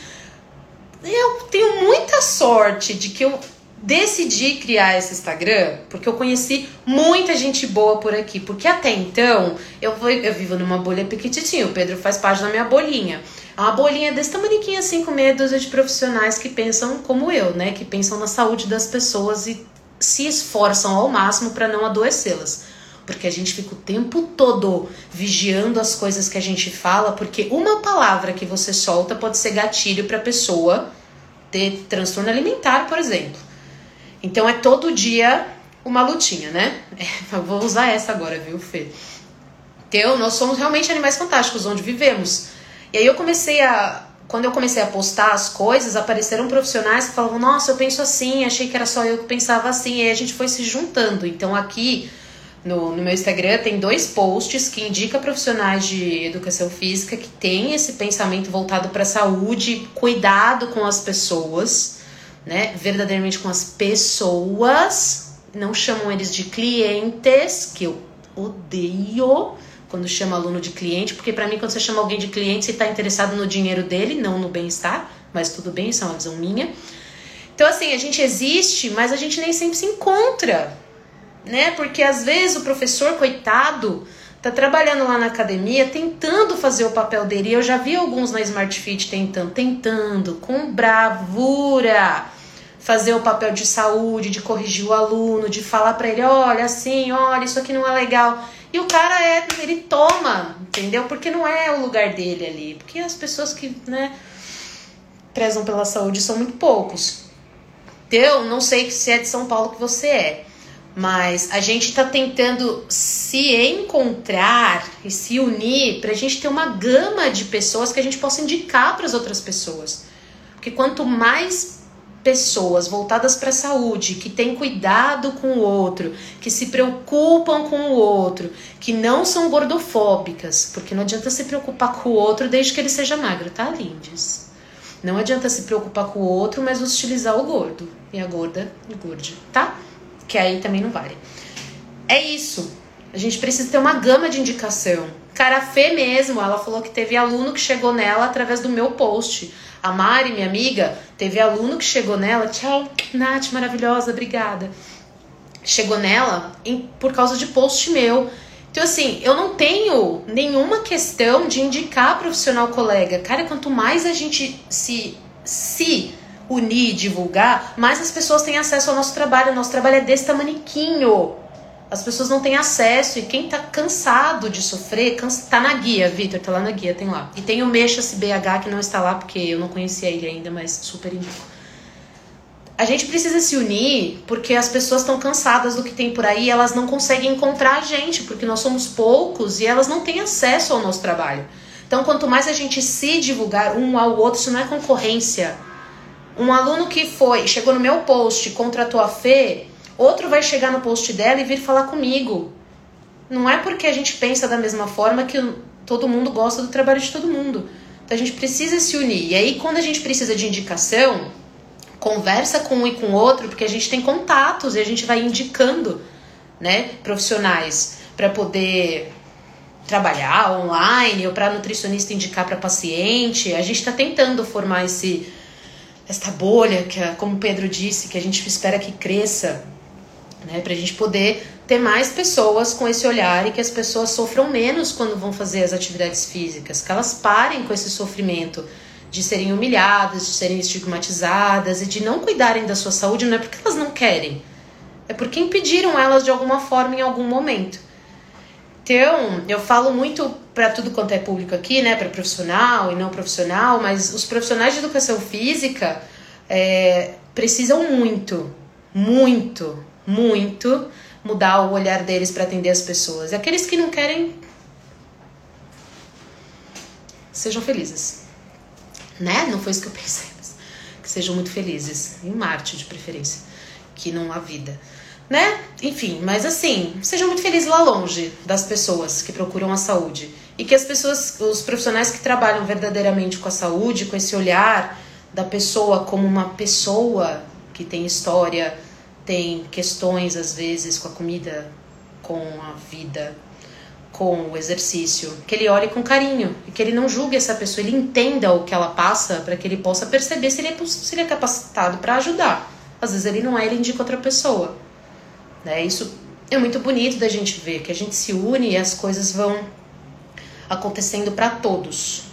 Eu tenho muita sorte de que eu decidi criar esse Instagram porque eu conheci muita gente boa por aqui. Porque até então eu, eu vivo numa bolha pequititinha. O Pedro faz parte da minha bolinha. É uma bolinha desse tamanho assim, com meia dúzia de profissionais que pensam como eu, né? Que pensam na saúde das pessoas e se esforçam ao máximo para não adoecê-las porque a gente fica o tempo todo vigiando as coisas que a gente fala, porque uma palavra que você solta pode ser gatilho para a pessoa ter transtorno alimentar, por exemplo. Então é todo dia uma lutinha, né? É, eu vou usar essa agora, viu, Fê? Então, nós somos realmente animais fantásticos onde vivemos. E aí eu comecei a. Quando eu comecei a postar as coisas, apareceram profissionais que falavam: Nossa, eu penso assim, achei que era só eu que pensava assim. E aí a gente foi se juntando. Então, aqui no, no meu Instagram tem dois posts que indica profissionais de educação física que têm esse pensamento voltado para saúde, cuidado com as pessoas, né? Verdadeiramente com as pessoas. Não chamam eles de clientes, que eu odeio quando chama aluno de cliente, porque para mim quando você chama alguém de cliente, você está interessado no dinheiro dele, não no bem-estar, mas tudo bem, isso é uma visão minha. Então assim, a gente existe, mas a gente nem sempre se encontra, né? Porque às vezes o professor coitado tá trabalhando lá na academia, tentando fazer o papel dele. Eu já vi alguns na Smart Fit tentando, tentando com bravura fazer o papel de saúde, de corrigir o aluno, de falar para ele, olha assim, olha, isso aqui não é legal. E o cara é, ele toma, entendeu? Porque não é o lugar dele ali. Porque as pessoas que, né, prezam pela saúde são muito poucos. Eu não sei se é de São Paulo que você é, mas a gente está tentando se encontrar e se unir para a gente ter uma gama de pessoas que a gente possa indicar para as outras pessoas. Porque quanto mais pessoas voltadas para a saúde, que têm cuidado com o outro, que se preocupam com o outro, que não são gordofóbicas, porque não adianta se preocupar com o outro desde que ele seja magro, tá, lindes? Não adianta se preocupar com o outro, mas hostilizar o gordo e a gorda e gorde, tá? Que aí também não vale. É isso. A gente precisa ter uma gama de indicação. Cara, Fê mesmo, ela falou que teve aluno que chegou nela através do meu post. A Mari, minha amiga, teve aluno que chegou nela, tchau, Nath, maravilhosa, obrigada. Chegou nela em, por causa de post meu. Então, assim, eu não tenho nenhuma questão de indicar profissional colega. Cara, quanto mais a gente se, se unir, divulgar, mais as pessoas têm acesso ao nosso trabalho. O nosso trabalho é desse tamaniquinho. As pessoas não têm acesso e quem tá cansado de sofrer, cansa, tá na guia, Vitor, tá lá na guia, tem lá. E tem o Mexas BH que não está lá porque eu não conhecia ele ainda, mas super indico. A gente precisa se unir porque as pessoas estão cansadas do que tem por aí, elas não conseguem encontrar a gente, porque nós somos poucos e elas não têm acesso ao nosso trabalho. Então, quanto mais a gente se divulgar um ao outro, isso não é concorrência. Um aluno que foi, chegou no meu post, contratou a Fê, Outro vai chegar no post dela e vir falar comigo. Não é porque a gente pensa da mesma forma que todo mundo gosta do trabalho de todo mundo. Então a gente precisa se unir. E aí, quando a gente precisa de indicação, conversa com um e com outro, porque a gente tem contatos e a gente vai indicando, né, profissionais para poder trabalhar online ou para nutricionista indicar para paciente. A gente está tentando formar esse esta bolha que, como o Pedro disse, que a gente espera que cresça né? Para a gente poder ter mais pessoas com esse olhar e que as pessoas sofram menos quando vão fazer as atividades físicas, que elas parem com esse sofrimento de serem humilhadas, de serem estigmatizadas e de não cuidarem da sua saúde, não é porque elas não querem, é porque impediram elas de alguma forma em algum momento. Então, eu falo muito para tudo quanto é público aqui, né, para profissional e não profissional, mas os profissionais de educação física é, precisam muito, muito muito mudar o olhar deles para atender as pessoas. E aqueles que não querem, sejam felizes. Né? Não foi isso que eu pensei. Mas que sejam muito felizes. Em Marte, de preferência. Que não há vida. Né? Enfim, mas assim, sejam muito felizes lá longe das pessoas que procuram a saúde. E que as pessoas, os profissionais que trabalham verdadeiramente com a saúde, com esse olhar da pessoa como uma pessoa que tem história, tem questões às vezes com a comida, com a vida, com o exercício, que ele olhe com carinho e que ele não julgue essa pessoa, ele entenda o que ela passa para que ele possa perceber se ele é, se ele é capacitado para ajudar. Às vezes ele não é, ele indica outra pessoa. Né? Isso é muito bonito da gente ver, que a gente se une e as coisas vão acontecendo para todos,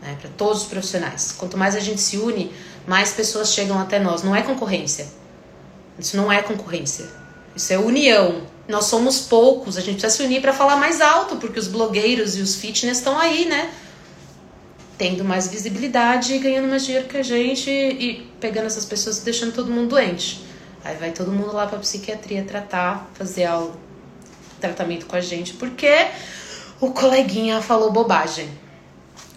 né? para todos os profissionais. Quanto mais a gente se une, mais pessoas chegam até nós. Não é concorrência. Isso não é concorrência. Isso é união. Nós somos poucos, a gente precisa se unir para falar mais alto, porque os blogueiros e os fitness estão aí, né? Tendo mais visibilidade e ganhando mais dinheiro que a gente e pegando essas pessoas e deixando todo mundo doente. Aí vai todo mundo lá para psiquiatria tratar, fazer aula, tratamento com a gente, porque O coleguinha falou bobagem.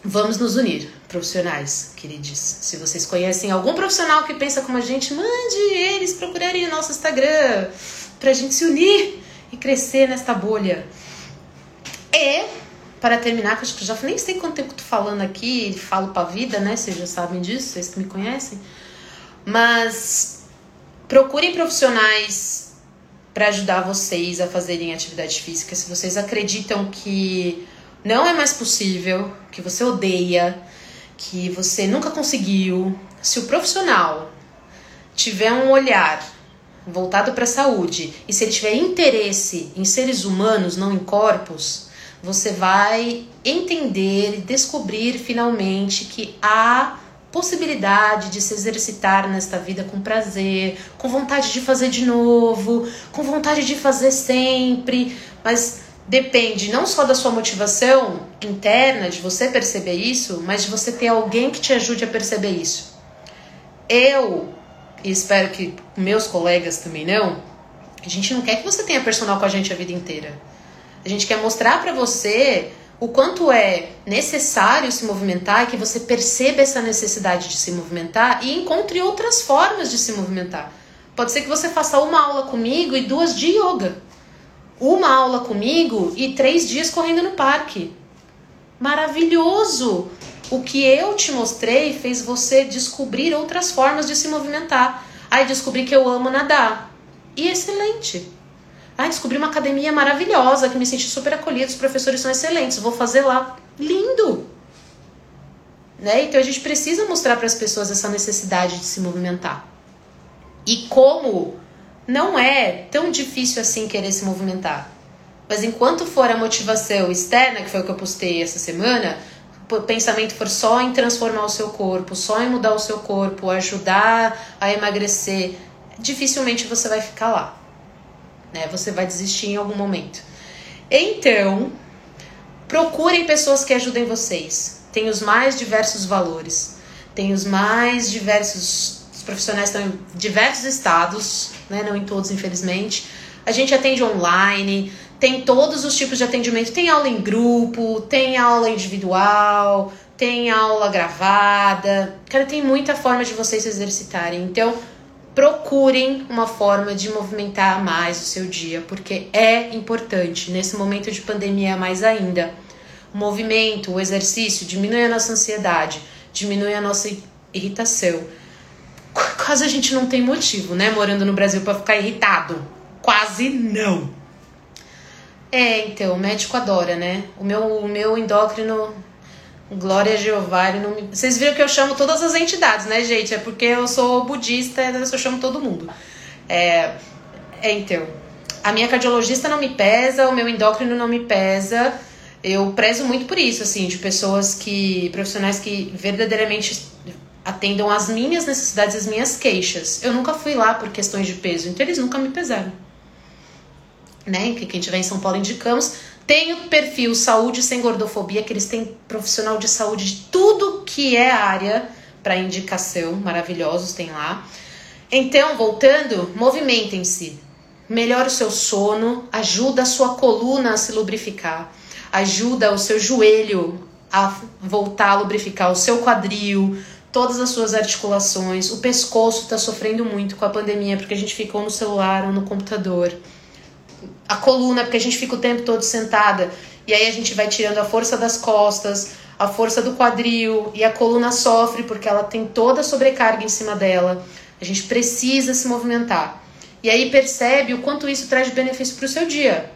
Vamos nos unir, profissionais, queridos. Se vocês conhecem algum profissional que pensa como a gente, mande eles procurarem o nosso Instagram pra gente se unir e crescer nesta bolha. E, para terminar, que eu já nem sei quanto tempo tô falando aqui, falo pra vida, né? Vocês já sabem disso, vocês que me conhecem. Mas procurem profissionais para ajudar vocês a fazerem atividade física. Se vocês acreditam que não é mais possível, que você odeia, que você nunca conseguiu, se o profissional tiver um olhar voltado para a saúde e se ele tiver interesse em seres humanos, não em corpos, você vai entender e descobrir finalmente que há possibilidade de se exercitar nesta vida com prazer, com vontade de fazer de novo, com vontade de fazer sempre, mas depende não só da sua motivação interna, de você perceber isso, mas de você ter alguém que te ajude a perceber isso. Eu, e espero que meus colegas também não, a gente não quer que você tenha personal com a gente a vida inteira. A gente quer mostrar para você o quanto é necessário se movimentar e que você perceba essa necessidade de se movimentar e encontre outras formas de se movimentar. Pode ser que você faça uma aula comigo e duas de yoga. Uma aula comigo e três dias correndo no parque. Maravilhoso! O que eu te mostrei fez você descobrir outras formas de se movimentar. Aí descobri que eu amo nadar. E excelente! Ah, descobri uma academia maravilhosa, que me senti super acolhida, os professores são excelentes, vou fazer lá. Lindo! Né? Então a gente precisa mostrar para as pessoas essa necessidade de se movimentar. E como não é tão difícil assim querer se movimentar. Mas enquanto for a motivação externa, que foi o que eu postei essa semana, o pensamento for só em transformar o seu corpo, só em mudar o seu corpo, ajudar a emagrecer, dificilmente você vai ficar lá né? Você vai desistir em algum momento. Então, procurem pessoas que ajudem vocês. Tem os mais diversos valores, tem os mais diversos. Os profissionais estão em diversos estados, né? Não em todos, infelizmente. A gente atende online, tem todos os tipos de atendimento. Tem aula em grupo, tem aula individual, tem aula gravada. Cara, tem muita forma de vocês se exercitarem. Então, procurem uma forma de movimentar mais o seu dia, porque é importante, nesse momento de pandemia mais ainda. O movimento, o exercício diminui a nossa ansiedade, diminui a nossa irritação. Quase a gente não tem motivo, né, morando no Brasil para ficar irritado. Quase não. É, então, o médico adora, né? O meu, o meu endócrino Glória Jeová, não me... Vocês viram que eu chamo todas as entidades, né, gente? É porque eu sou budista, eu chamo todo mundo. É, é, então, a minha cardiologista não me pesa, o meu endócrino não me pesa. Eu prezo muito por isso, assim, de pessoas que, profissionais que verdadeiramente atendam às minhas necessidades, às minhas queixas. Eu nunca fui lá por questões de peso, então eles nunca me pesaram. Né? Que quem tiver em São Paulo indicamos tem o perfil Saúde Sem Gordofobia, que eles têm profissional de saúde de tudo que é área para indicação, maravilhosos tem lá. Então, voltando, movimentem-se. Melhora o seu sono, ajuda a sua coluna a se lubrificar, ajuda o seu joelho a voltar a lubrificar, o seu quadril, todas as suas articulações. O pescoço está sofrendo muito com a pandemia porque a gente ficou no celular ou no computador a coluna, porque a gente fica o tempo todo sentada. E aí a gente vai tirando a força das costas, a força do quadril, e a coluna sofre porque ela tem toda a sobrecarga em cima dela. A gente precisa se movimentar. E aí percebe o quanto isso traz de benefício para o seu dia.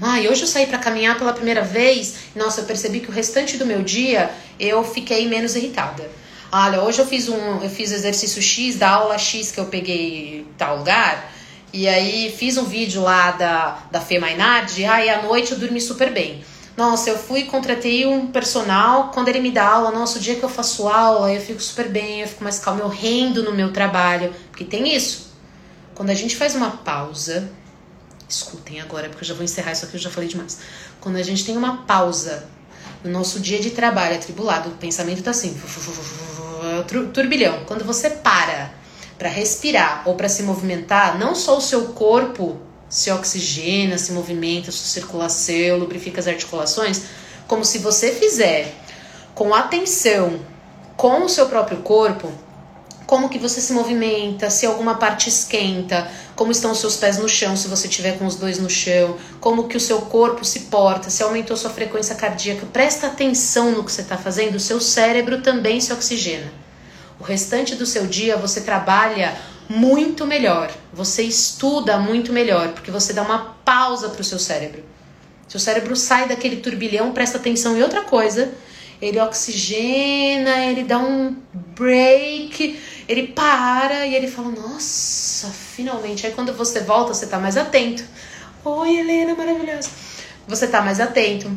Ah, e hoje eu saí para caminhar pela primeira vez. Nossa, eu percebi que o restante do meu dia eu fiquei menos irritada. Olha, hoje eu fiz um, eu fiz exercício X da aula X que eu peguei em tal lugar. E aí fiz um vídeo lá da, da Fê Mainardi, aí à noite eu dormi super bem. Nossa, eu fui contratei um personal, quando ele me dá aula, nossa, o dia que eu faço aula, eu fico super bem, eu fico mais calma, eu rendo no meu trabalho. Porque tem isso. Quando a gente faz uma pausa, escutem agora, porque eu já vou encerrar isso aqui, eu já falei demais. Quando a gente tem uma pausa no nosso dia de trabalho atribulado, o pensamento tá assim, turbilhão. Quando você para para respirar ou para se movimentar, não só o seu corpo se oxigena, se movimenta, sua circulação, lubrifica as articulações, como se você fizer com atenção com o seu próprio corpo, como que você se movimenta, se alguma parte esquenta, como estão os seus pés no chão, se você tiver com os dois no chão, como que o seu corpo se porta, se aumentou sua frequência cardíaca. Presta atenção no que você está fazendo, o seu cérebro também se oxigena. O restante do seu dia você trabalha muito melhor, você estuda muito melhor, porque você dá uma pausa para o seu cérebro. Seu cérebro sai daquele turbilhão, presta atenção em outra coisa, ele oxigena, ele dá um break, ele para e ele fala: Nossa, finalmente. Aí quando você volta, você tá mais atento. Oi, Helena, maravilhosa. Você tá mais atento,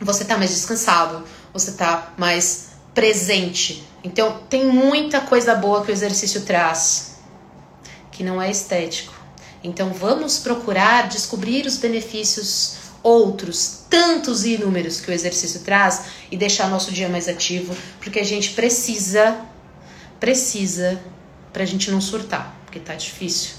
você tá mais descansado, você tá mais presente. Então, tem muita coisa boa que o exercício traz, que não é estético. Então, vamos procurar descobrir os benefícios outros, tantos e inúmeros que o exercício traz e deixar nosso dia mais ativo, porque a gente precisa, precisa, pra gente não surtar, porque tá difícil.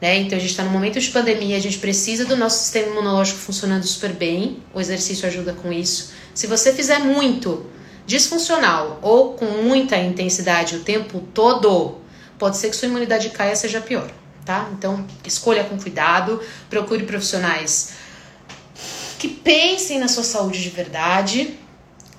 Né? Então a gente está no momento de pandemia, a gente precisa do nosso sistema imunológico funcionando super bem, o exercício ajuda com isso. Se você fizer muito disfuncional ou com muita intensidade o tempo todo, pode ser que sua imunidade caia seja pior, tá? Então escolha com cuidado, procure profissionais que pensem na sua saúde de verdade.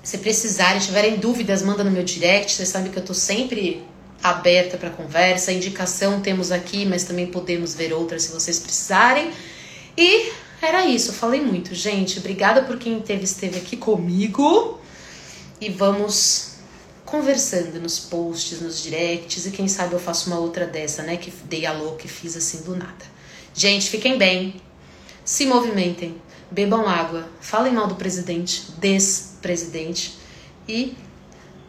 Se precisarem, tiverem dúvidas, manda no meu direct. Vocês sabem que eu tô sempre aberta para conversa. Indicação temos aqui, mas também podemos ver outras se vocês precisarem. E era isso, falei muito, gente. Obrigada por quem teve, esteve aqui comigo. E vamos conversando nos posts, nos directs. E quem sabe eu faço uma outra dessa, né? Que dei a louca e fiz assim do nada. Gente, fiquem bem. Se movimentem bebam água, falem mal do presidente, des-presidente e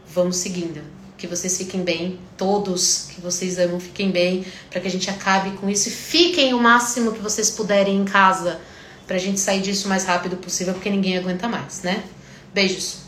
vamos seguindo. Que vocês fiquem bem, todos que vocês amam fiquem bem, para que a gente acabe com isso e fiquem o máximo que vocês puderem em casa, pra gente sair disso o mais rápido possível, porque ninguém aguenta mais, né? Beijos!